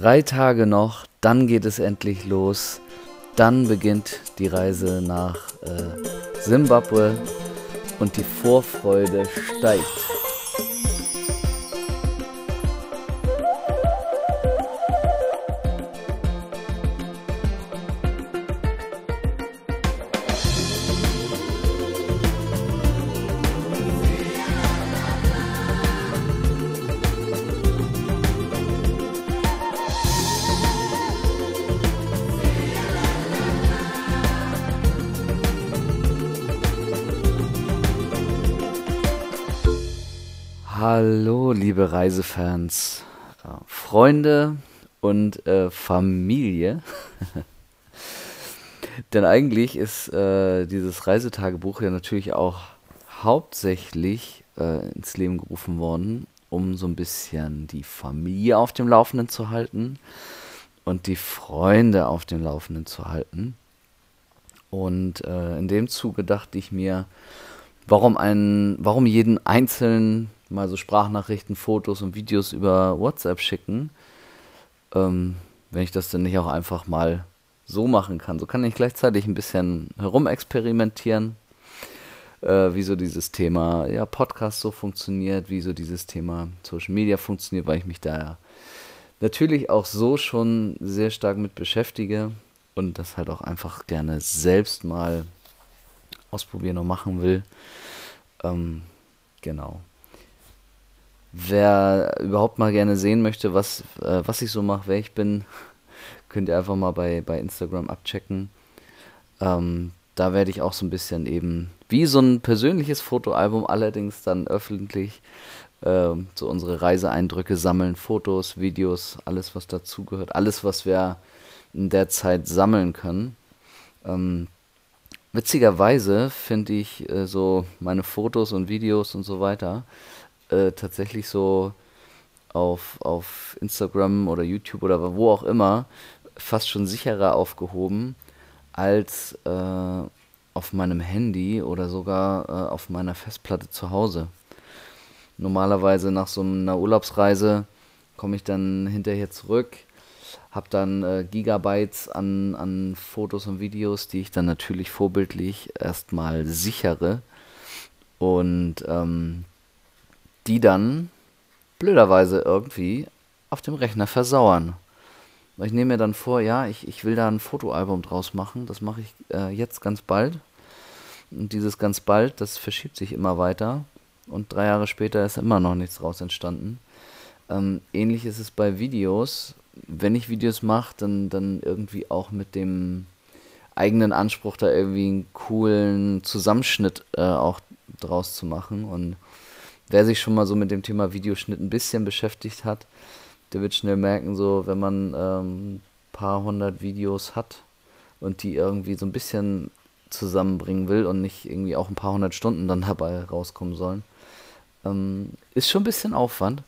Drei Tage noch, dann geht es endlich los. Dann beginnt die Reise nach äh, Simbabwe und die Vorfreude steigt. Reisefans, äh, Freunde und äh, Familie. Denn eigentlich ist äh, dieses Reisetagebuch ja natürlich auch hauptsächlich äh, ins Leben gerufen worden, um so ein bisschen die Familie auf dem Laufenden zu halten und die Freunde auf dem Laufenden zu halten. Und äh, in dem Zuge dachte ich mir, warum, einen, warum jeden einzelnen mal so Sprachnachrichten, Fotos und Videos über WhatsApp schicken, ähm, wenn ich das dann nicht auch einfach mal so machen kann. So kann ich gleichzeitig ein bisschen herumexperimentieren, äh, wie so dieses Thema ja, Podcast so funktioniert, wie so dieses Thema Social Media funktioniert, weil ich mich da ja natürlich auch so schon sehr stark mit beschäftige und das halt auch einfach gerne selbst mal ausprobieren und machen will. Ähm, genau. Wer überhaupt mal gerne sehen möchte, was, äh, was ich so mache, wer ich bin, könnt ihr einfach mal bei, bei Instagram abchecken. Ähm, da werde ich auch so ein bisschen eben wie so ein persönliches Fotoalbum, allerdings dann öffentlich, äh, so unsere Reiseeindrücke sammeln, Fotos, Videos, alles was dazugehört, alles was wir in der Zeit sammeln können. Ähm, witzigerweise finde ich äh, so meine Fotos und Videos und so weiter äh, tatsächlich so auf, auf Instagram oder YouTube oder wo auch immer fast schon sicherer aufgehoben als äh, auf meinem Handy oder sogar äh, auf meiner Festplatte zu Hause. Normalerweise nach so einer Urlaubsreise komme ich dann hinterher zurück, habe dann äh, Gigabytes an, an Fotos und Videos, die ich dann natürlich vorbildlich erstmal sichere und ähm, die dann blöderweise irgendwie auf dem Rechner versauern. Ich nehme mir dann vor, ja, ich, ich will da ein Fotoalbum draus machen. Das mache ich äh, jetzt ganz bald. Und dieses ganz bald, das verschiebt sich immer weiter. Und drei Jahre später ist immer noch nichts draus entstanden. Ähm, ähnlich ist es bei Videos. Wenn ich Videos mache, dann, dann irgendwie auch mit dem eigenen Anspruch, da irgendwie einen coolen Zusammenschnitt äh, auch draus zu machen. Und wer sich schon mal so mit dem Thema Videoschnitt ein bisschen beschäftigt hat, der wird schnell merken, so wenn man ähm, ein paar hundert Videos hat und die irgendwie so ein bisschen zusammenbringen will und nicht irgendwie auch ein paar hundert Stunden dann dabei rauskommen sollen, ähm, ist schon ein bisschen Aufwand.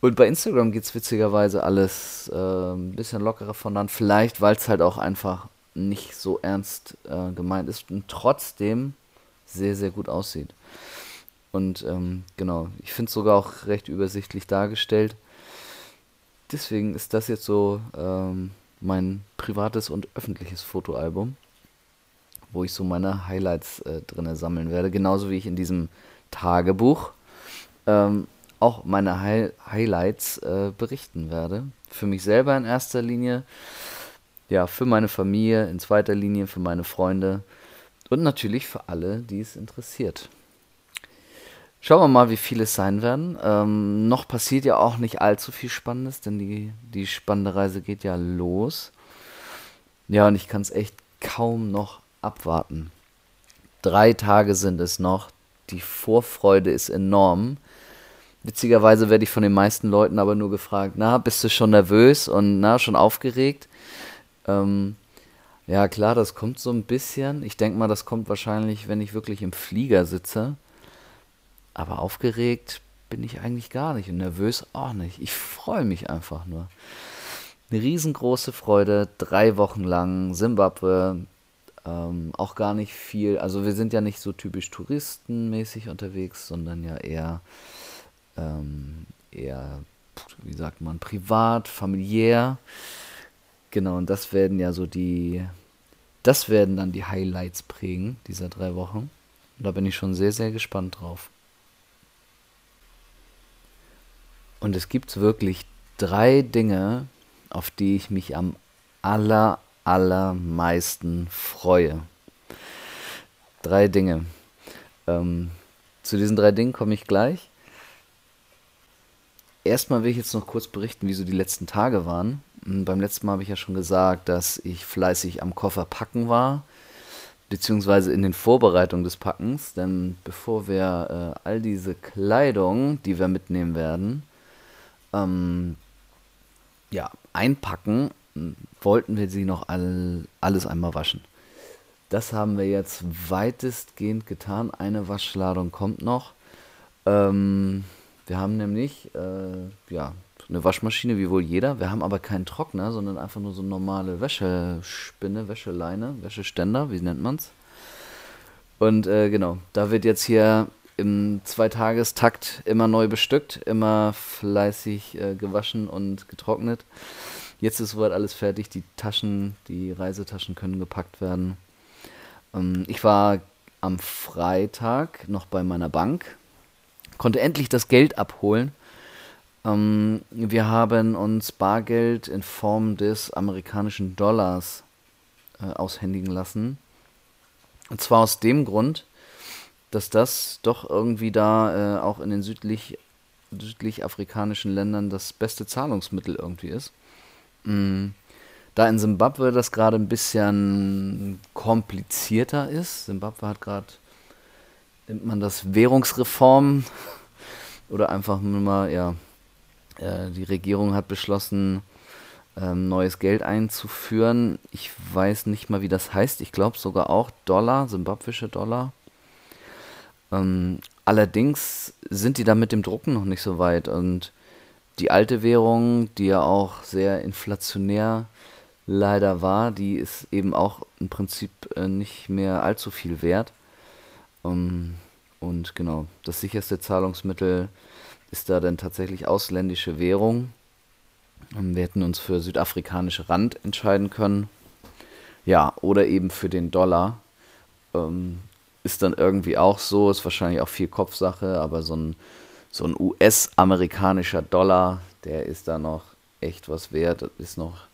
Und bei Instagram geht es witzigerweise alles äh, ein bisschen lockerer voneinander. Vielleicht, weil es halt auch einfach nicht so ernst äh, gemeint ist und trotzdem sehr, sehr gut aussieht. Und ähm, genau, ich finde es sogar auch recht übersichtlich dargestellt. Deswegen ist das jetzt so ähm, mein privates und öffentliches Fotoalbum, wo ich so meine Highlights äh, drin sammeln werde. Genauso wie ich in diesem Tagebuch ähm, auch meine Hi Highlights äh, berichten werde. Für mich selber in erster Linie, ja, für meine Familie in zweiter Linie, für meine Freunde und natürlich für alle, die es interessiert. Schauen wir mal, wie viele es sein werden. Ähm, noch passiert ja auch nicht allzu viel Spannendes, denn die, die spannende Reise geht ja los. Ja, und ich kann es echt kaum noch abwarten. Drei Tage sind es noch. Die Vorfreude ist enorm. Witzigerweise werde ich von den meisten Leuten aber nur gefragt, na, bist du schon nervös und na, schon aufgeregt? Ähm, ja, klar, das kommt so ein bisschen. Ich denke mal, das kommt wahrscheinlich, wenn ich wirklich im Flieger sitze aber aufgeregt bin ich eigentlich gar nicht und nervös auch nicht. Ich freue mich einfach nur. Eine riesengroße Freude, drei Wochen lang Simbabwe, ähm, auch gar nicht viel. Also wir sind ja nicht so typisch touristenmäßig unterwegs, sondern ja eher, ähm, eher wie sagt man, privat, familiär. Genau, und das werden ja so die, das werden dann die Highlights prägen dieser drei Wochen. Und da bin ich schon sehr, sehr gespannt drauf. Und es gibt wirklich drei Dinge, auf die ich mich am aller, allermeisten freue. Drei Dinge. Ähm, zu diesen drei Dingen komme ich gleich. Erstmal will ich jetzt noch kurz berichten, wie so die letzten Tage waren. Hm, beim letzten Mal habe ich ja schon gesagt, dass ich fleißig am Koffer packen war, beziehungsweise in den Vorbereitungen des Packens. Denn bevor wir äh, all diese Kleidung, die wir mitnehmen werden, ähm, ja, einpacken, wollten wir sie noch all, alles einmal waschen. Das haben wir jetzt weitestgehend getan. Eine Waschladung kommt noch. Ähm, wir haben nämlich äh, ja, eine Waschmaschine wie wohl jeder. Wir haben aber keinen Trockner, sondern einfach nur so normale Wäschespinne, Wäscheleine, Wäscheständer, wie nennt man's? Und äh, genau, da wird jetzt hier im Zweitagestakt immer neu bestückt, immer fleißig äh, gewaschen und getrocknet. Jetzt ist soweit alles fertig. Die Taschen, die Reisetaschen können gepackt werden. Ähm, ich war am Freitag noch bei meiner Bank, konnte endlich das Geld abholen. Ähm, wir haben uns Bargeld in Form des amerikanischen Dollars äh, aushändigen lassen. Und zwar aus dem Grund, dass das doch irgendwie da äh, auch in den südlich, südlich afrikanischen Ländern das beste Zahlungsmittel irgendwie ist. Mhm. Da in Simbabwe das gerade ein bisschen komplizierter ist. Simbabwe hat gerade, nennt man das Währungsreform oder einfach nur mal, ja, äh, die Regierung hat beschlossen, ähm, neues Geld einzuführen. Ich weiß nicht mal, wie das heißt. Ich glaube sogar auch Dollar, simbabwische Dollar. Ähm, allerdings sind die da mit dem Drucken noch nicht so weit und die alte Währung, die ja auch sehr inflationär leider war, die ist eben auch im Prinzip äh, nicht mehr allzu viel wert. Ähm, und genau, das sicherste Zahlungsmittel ist da dann tatsächlich ausländische Währung. Ähm, wir hätten uns für südafrikanische Rand entscheiden können. Ja, oder eben für den Dollar. Ähm, ist dann irgendwie auch so, ist wahrscheinlich auch viel Kopfsache, aber so ein, so ein US-amerikanischer Dollar, der ist da noch echt was wert, das ist noch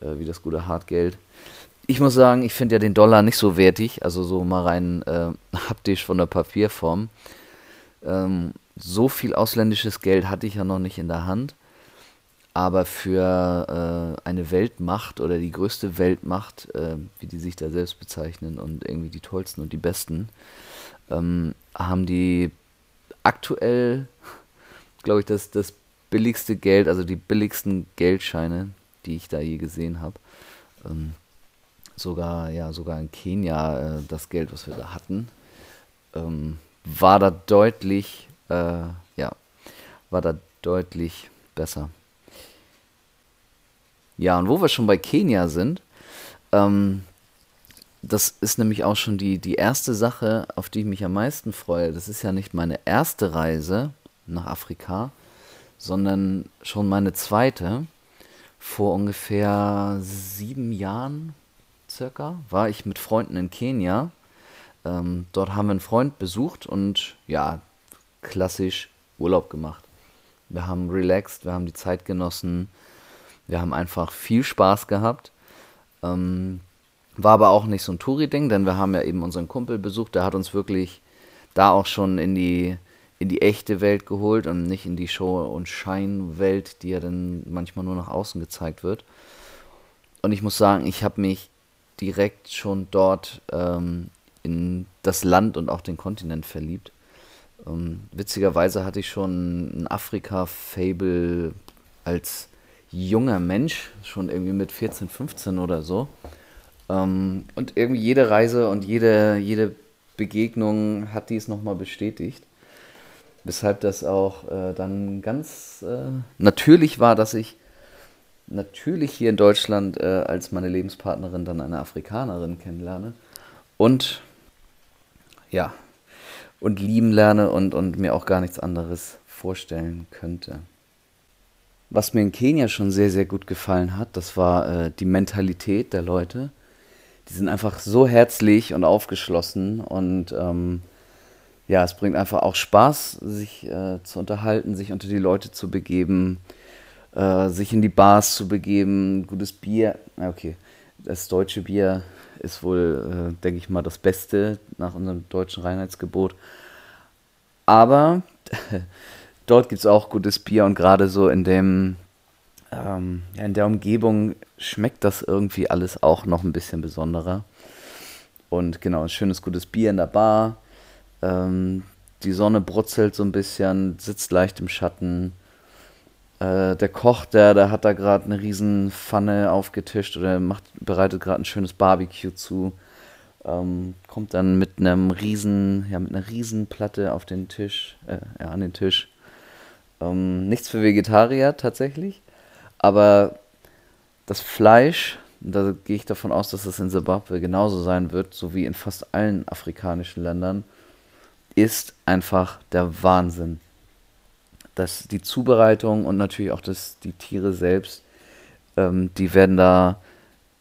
äh, wie das gute Hartgeld. Ich muss sagen, ich finde ja den Dollar nicht so wertig, also so mal rein äh, haptisch von der Papierform. Ähm, so viel ausländisches Geld hatte ich ja noch nicht in der Hand. Aber für äh, eine Weltmacht oder die größte Weltmacht, äh, wie die sich da selbst bezeichnen und irgendwie die tollsten und die besten, ähm, haben die aktuell, glaube ich, das, das billigste Geld, also die billigsten Geldscheine, die ich da je gesehen habe. Ähm, sogar, ja, sogar in Kenia äh, das Geld, was wir da hatten, ähm, war da deutlich, äh, ja, war da deutlich besser. Ja, und wo wir schon bei Kenia sind, ähm, das ist nämlich auch schon die, die erste Sache, auf die ich mich am meisten freue. Das ist ja nicht meine erste Reise nach Afrika, sondern schon meine zweite. Vor ungefähr sieben Jahren circa war ich mit Freunden in Kenia. Ähm, dort haben wir einen Freund besucht und ja, klassisch Urlaub gemacht. Wir haben relaxed, wir haben die Zeit genossen, wir haben einfach viel Spaß gehabt. Ähm, war aber auch nicht so ein Touri-Ding, denn wir haben ja eben unseren Kumpel besucht, der hat uns wirklich da auch schon in die, in die echte Welt geholt und nicht in die Show- und Scheinwelt, die ja dann manchmal nur nach außen gezeigt wird. Und ich muss sagen, ich habe mich direkt schon dort ähm, in das Land und auch den Kontinent verliebt. Ähm, witzigerweise hatte ich schon ein Afrika-Fable als junger Mensch, schon irgendwie mit 14, 15 oder so. Ähm, und irgendwie jede Reise und jede, jede Begegnung hat dies nochmal bestätigt. Weshalb das auch äh, dann ganz äh, natürlich war, dass ich natürlich hier in Deutschland äh, als meine Lebenspartnerin dann eine Afrikanerin kennenlerne. Und ja, und lieben lerne und, und mir auch gar nichts anderes vorstellen könnte. Was mir in Kenia schon sehr, sehr gut gefallen hat, das war äh, die Mentalität der Leute. Die sind einfach so herzlich und aufgeschlossen und ähm, ja, es bringt einfach auch Spaß, sich äh, zu unterhalten, sich unter die Leute zu begeben, äh, sich in die Bars zu begeben, gutes Bier. Okay, das deutsche Bier ist wohl, äh, denke ich mal, das Beste nach unserem deutschen Reinheitsgebot. Aber dort gibt es auch gutes Bier und gerade so in dem, ähm, in der Umgebung schmeckt das irgendwie alles auch noch ein bisschen besonderer. Und genau, ein schönes gutes Bier in der Bar. Ähm, die Sonne brutzelt so ein bisschen, sitzt leicht im Schatten. Äh, der Koch, der, der hat da gerade eine riesen Pfanne aufgetischt oder macht, bereitet gerade ein schönes Barbecue zu. Ähm, kommt dann mit einem riesen, ja, mit einer riesen Platte auf den Tisch, äh, ja, an den Tisch. Ähm, nichts für Vegetarier tatsächlich, aber das Fleisch, da gehe ich davon aus, dass das in Zimbabwe genauso sein wird, so wie in fast allen afrikanischen Ländern, ist einfach der Wahnsinn. Dass die Zubereitung und natürlich auch das, die Tiere selbst, ähm, die werden da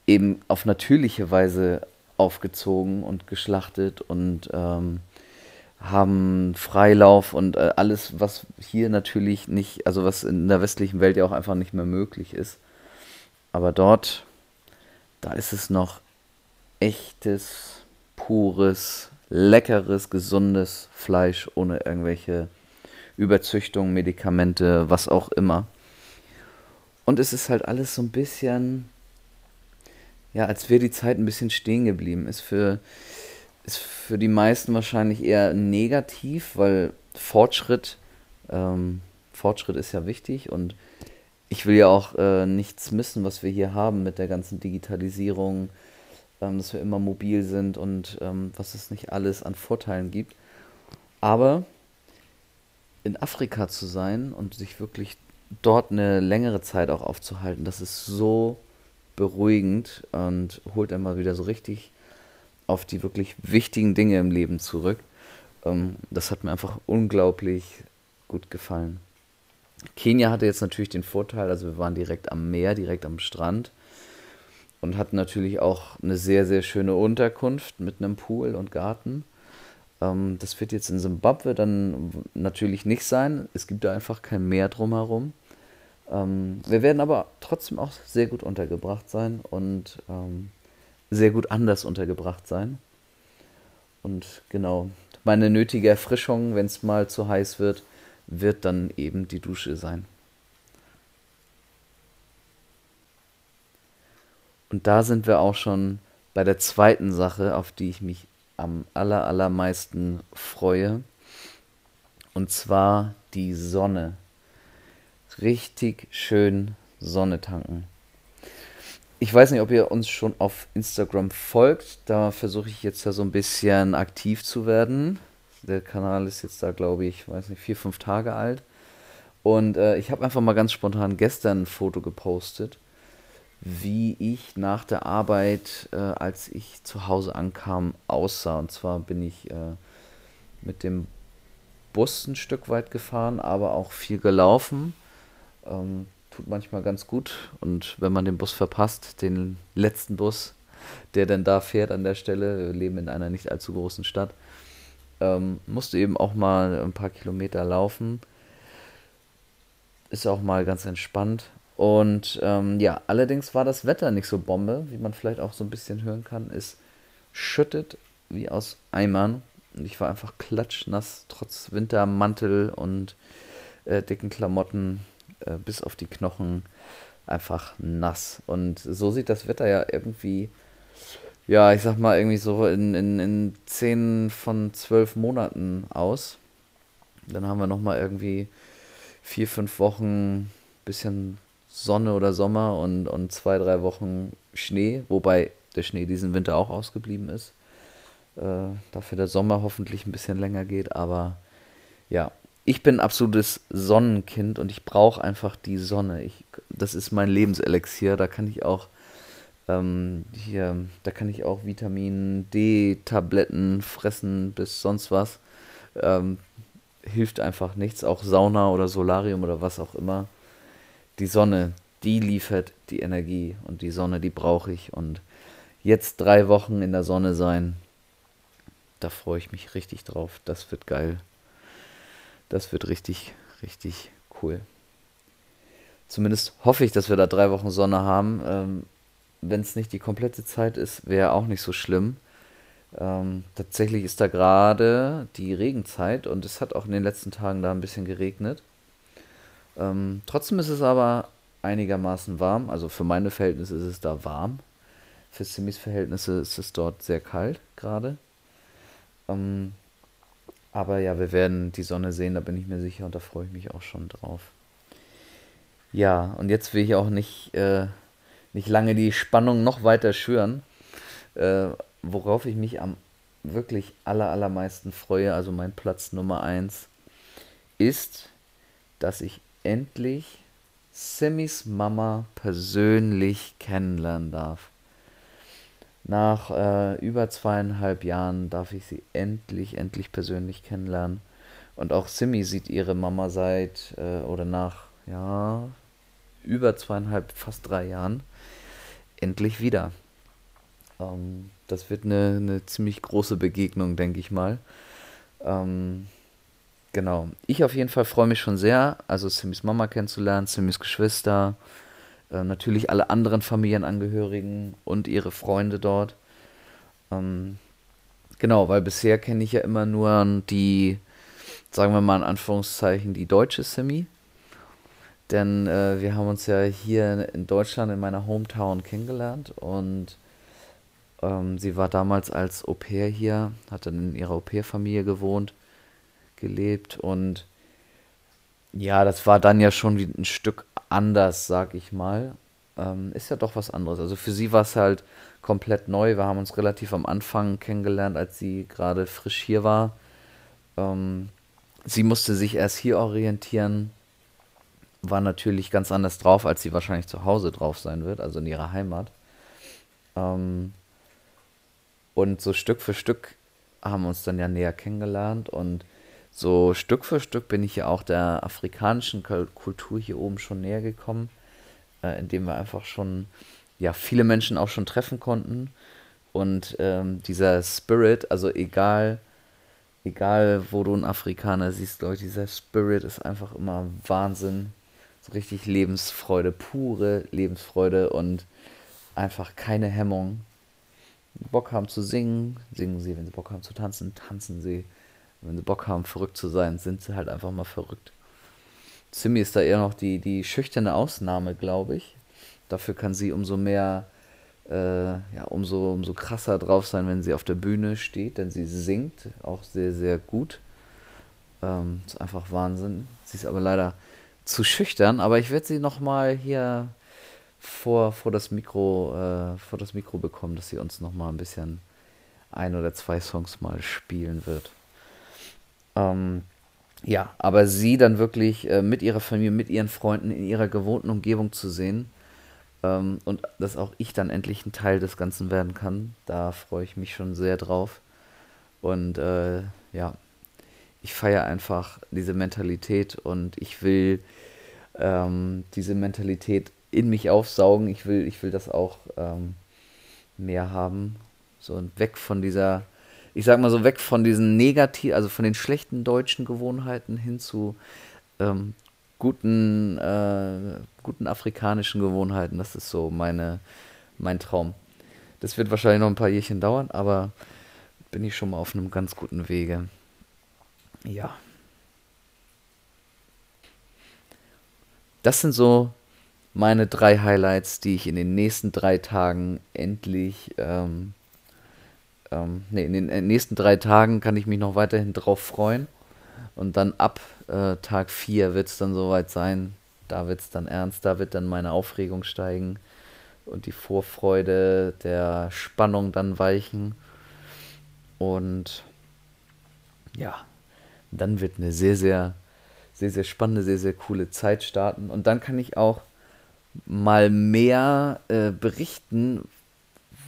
eben auf natürliche Weise aufgezogen und geschlachtet und ähm, haben Freilauf und äh, alles, was hier natürlich nicht, also was in der westlichen Welt ja auch einfach nicht mehr möglich ist. Aber dort, da ist es noch echtes, pures, leckeres, gesundes Fleisch ohne irgendwelche Überzüchtung, Medikamente, was auch immer. Und es ist halt alles so ein bisschen, ja, als wäre die Zeit ein bisschen stehen geblieben. Ist für, ist für die meisten wahrscheinlich eher negativ, weil Fortschritt, ähm, Fortschritt ist ja wichtig und ich will ja auch äh, nichts missen, was wir hier haben mit der ganzen Digitalisierung, ähm, dass wir immer mobil sind und ähm, was es nicht alles an Vorteilen gibt. Aber in Afrika zu sein und sich wirklich dort eine längere Zeit auch aufzuhalten, das ist so beruhigend und holt einmal wieder so richtig auf die wirklich wichtigen Dinge im Leben zurück. Ähm, das hat mir einfach unglaublich gut gefallen. Kenia hatte jetzt natürlich den Vorteil, also wir waren direkt am Meer, direkt am Strand und hatten natürlich auch eine sehr, sehr schöne Unterkunft mit einem Pool und Garten. Ähm, das wird jetzt in Simbabwe dann natürlich nicht sein. Es gibt da einfach kein Meer drumherum. Ähm, wir werden aber trotzdem auch sehr gut untergebracht sein und sehr gut anders untergebracht sein. Und genau, meine nötige Erfrischung, wenn es mal zu heiß wird, wird dann eben die Dusche sein. Und da sind wir auch schon bei der zweiten Sache, auf die ich mich am aller, allermeisten freue. Und zwar die Sonne. Richtig schön Sonne tanken. Ich weiß nicht, ob ihr uns schon auf Instagram folgt. Da versuche ich jetzt ja so ein bisschen aktiv zu werden. Der Kanal ist jetzt da, glaube ich, weiß nicht, vier, fünf Tage alt. Und äh, ich habe einfach mal ganz spontan gestern ein Foto gepostet wie ich nach der Arbeit, äh, als ich zu Hause ankam, aussah. Und zwar bin ich äh, mit dem Bus ein Stück weit gefahren, aber auch viel gelaufen. Ähm, tut manchmal ganz gut. Und wenn man den Bus verpasst, den letzten Bus, der dann da fährt an der Stelle, wir leben in einer nicht allzu großen Stadt, ähm, musst du eben auch mal ein paar Kilometer laufen. Ist auch mal ganz entspannt. Und ähm, ja, allerdings war das Wetter nicht so Bombe, wie man vielleicht auch so ein bisschen hören kann. Es schüttet wie aus Eimern. Und ich war einfach klatschnass, trotz Wintermantel und äh, dicken Klamotten äh, bis auf die Knochen einfach nass. Und so sieht das Wetter ja irgendwie, ja, ich sag mal, irgendwie so in, in, in 10 von 12 Monaten aus. Dann haben wir nochmal irgendwie vier, fünf Wochen bisschen Sonne oder Sommer und, und zwei, drei Wochen Schnee, wobei der Schnee diesen Winter auch ausgeblieben ist. Äh, dafür der Sommer hoffentlich ein bisschen länger geht, aber ja, ich bin absolutes Sonnenkind und ich brauche einfach die Sonne. Ich, das ist mein Lebenselixier. Da kann ich auch ähm, hier, da kann ich auch Vitamin D-Tabletten fressen bis sonst was. Ähm, hilft einfach nichts. Auch Sauna oder Solarium oder was auch immer die Sonne, die liefert die Energie und die Sonne, die brauche ich. Und jetzt drei Wochen in der Sonne sein, da freue ich mich richtig drauf. Das wird geil. Das wird richtig, richtig cool. Zumindest hoffe ich, dass wir da drei Wochen Sonne haben. Ähm, Wenn es nicht die komplette Zeit ist, wäre auch nicht so schlimm. Ähm, tatsächlich ist da gerade die Regenzeit und es hat auch in den letzten Tagen da ein bisschen geregnet. Ähm, trotzdem ist es aber einigermaßen warm. Also für meine Verhältnisse ist es da warm. Für Simis Verhältnisse ist es dort sehr kalt gerade. Ähm, aber ja, wir werden die Sonne sehen, da bin ich mir sicher und da freue ich mich auch schon drauf. Ja, und jetzt will ich auch nicht, äh, nicht lange die Spannung noch weiter schüren. Äh, worauf ich mich am wirklich aller, allermeisten freue, also mein Platz Nummer 1, ist, dass ich endlich Simmys Mama persönlich kennenlernen darf. Nach äh, über zweieinhalb Jahren darf ich sie endlich, endlich persönlich kennenlernen. Und auch Simmy sieht ihre Mama seit äh, oder nach, ja, über zweieinhalb, fast drei Jahren endlich wieder. Ähm, das wird eine, eine ziemlich große Begegnung, denke ich mal. Ähm, genau. Ich auf jeden Fall freue mich schon sehr, also Simmys Mama kennenzulernen, Simmys Geschwister, äh, natürlich alle anderen Familienangehörigen und ihre Freunde dort. Ähm, genau, weil bisher kenne ich ja immer nur die, sagen wir mal in Anführungszeichen, die deutsche Simi. Denn äh, wir haben uns ja hier in Deutschland in meiner Hometown kennengelernt und ähm, sie war damals als Au pair hier, hat dann in ihrer Au pair-Familie gewohnt, gelebt und ja, das war dann ja schon ein Stück anders, sag ich mal. Ähm, ist ja doch was anderes. Also für sie war es halt komplett neu. Wir haben uns relativ am Anfang kennengelernt, als sie gerade frisch hier war. Ähm, sie musste sich erst hier orientieren. War natürlich ganz anders drauf, als sie wahrscheinlich zu Hause drauf sein wird, also in ihrer Heimat. Ähm, und so Stück für Stück haben wir uns dann ja näher kennengelernt und so Stück für Stück bin ich ja auch der afrikanischen Kultur hier oben schon näher gekommen, äh, indem wir einfach schon, ja, viele Menschen auch schon treffen konnten. Und ähm, dieser Spirit, also egal, egal wo du einen Afrikaner siehst, ich, dieser Spirit ist einfach immer Wahnsinn. So richtig Lebensfreude, pure Lebensfreude und einfach keine Hemmung. Bock haben zu singen, singen sie. Wenn sie Bock haben zu tanzen, tanzen sie wenn sie Bock haben, verrückt zu sein, sind sie halt einfach mal verrückt. Simi ist da eher noch die, die schüchterne Ausnahme, glaube ich. Dafür kann sie umso mehr, äh, ja, umso, umso krasser drauf sein, wenn sie auf der Bühne steht, denn sie singt auch sehr, sehr gut. Ähm, ist einfach Wahnsinn. Sie ist aber leider zu schüchtern, aber ich werde sie nochmal hier vor, vor, das Mikro, äh, vor das Mikro bekommen, dass sie uns nochmal ein bisschen ein oder zwei Songs mal spielen wird. Ähm, ja, aber sie dann wirklich äh, mit ihrer Familie, mit ihren Freunden in ihrer gewohnten Umgebung zu sehen ähm, und dass auch ich dann endlich ein Teil des Ganzen werden kann, da freue ich mich schon sehr drauf. Und äh, ja, ich feiere einfach diese Mentalität und ich will ähm, diese Mentalität in mich aufsaugen. Ich will, ich will das auch ähm, mehr haben. So weg von dieser ich sag mal so, weg von diesen negativ, also von den schlechten deutschen Gewohnheiten hin zu ähm, guten, äh, guten afrikanischen Gewohnheiten. Das ist so meine, mein Traum. Das wird wahrscheinlich noch ein paar Jährchen dauern, aber bin ich schon mal auf einem ganz guten Wege. Ja. Das sind so meine drei Highlights, die ich in den nächsten drei Tagen endlich ähm, ähm, nee, in den äh, nächsten drei Tagen kann ich mich noch weiterhin drauf freuen. Und dann ab äh, Tag 4 wird es dann soweit sein. Da wird es dann ernst, da wird dann meine Aufregung steigen und die Vorfreude der Spannung dann weichen. Und ja, dann wird eine sehr, sehr, sehr, sehr spannende, sehr, sehr coole Zeit starten. Und dann kann ich auch mal mehr äh, berichten,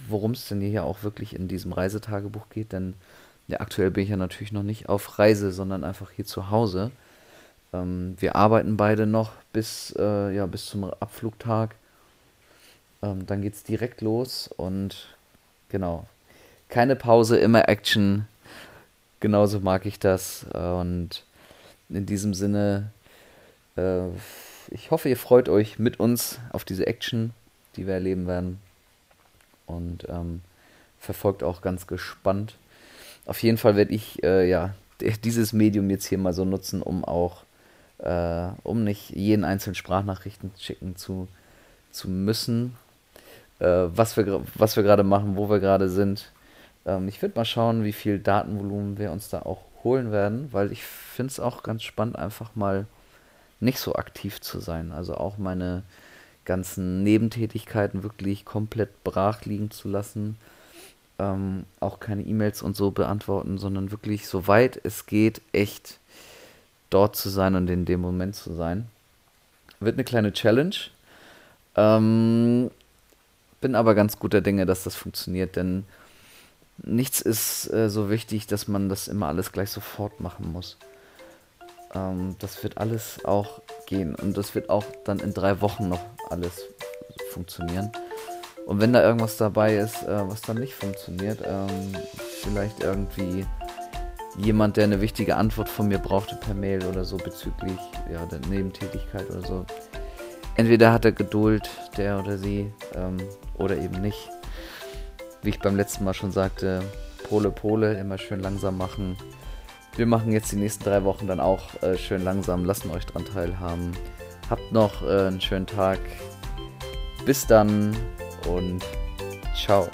worum es denn hier auch wirklich in diesem Reisetagebuch geht, denn ja, aktuell bin ich ja natürlich noch nicht auf Reise, sondern einfach hier zu Hause. Ähm, wir arbeiten beide noch bis, äh, ja, bis zum Abflugtag. Ähm, dann es direkt los und genau. Keine Pause, immer Action. Genauso mag ich das. Und in diesem Sinne, äh, ich hoffe, ihr freut euch mit uns auf diese Action, die wir erleben werden. Und ähm, verfolgt auch ganz gespannt. Auf jeden Fall werde ich äh, ja dieses Medium jetzt hier mal so nutzen, um auch, äh, um nicht jeden einzelnen Sprachnachrichten schicken zu, zu müssen, äh, was wir, was wir gerade machen, wo wir gerade sind. Ähm, ich würde mal schauen, wie viel Datenvolumen wir uns da auch holen werden, weil ich finde es auch ganz spannend, einfach mal nicht so aktiv zu sein. Also auch meine ganzen Nebentätigkeiten wirklich komplett brach liegen zu lassen. Ähm, auch keine E-Mails und so beantworten, sondern wirklich, soweit es geht, echt dort zu sein und in dem Moment zu sein. Wird eine kleine Challenge. Ähm, bin aber ganz guter Dinge, dass das funktioniert, denn nichts ist äh, so wichtig, dass man das immer alles gleich sofort machen muss. Ähm, das wird alles auch gehen und das wird auch dann in drei Wochen noch alles funktionieren. Und wenn da irgendwas dabei ist, äh, was dann nicht funktioniert, ähm, vielleicht irgendwie jemand, der eine wichtige Antwort von mir brauchte per Mail oder so bezüglich ja, der Nebentätigkeit oder so. Entweder hat er Geduld, der oder sie, ähm, oder eben nicht wie ich beim letzten Mal schon sagte, Pole Pole, immer schön langsam machen. Wir machen jetzt die nächsten drei Wochen dann auch äh, schön langsam, lassen euch dran teilhaben. Habt noch äh, einen schönen Tag. Bis dann und ciao.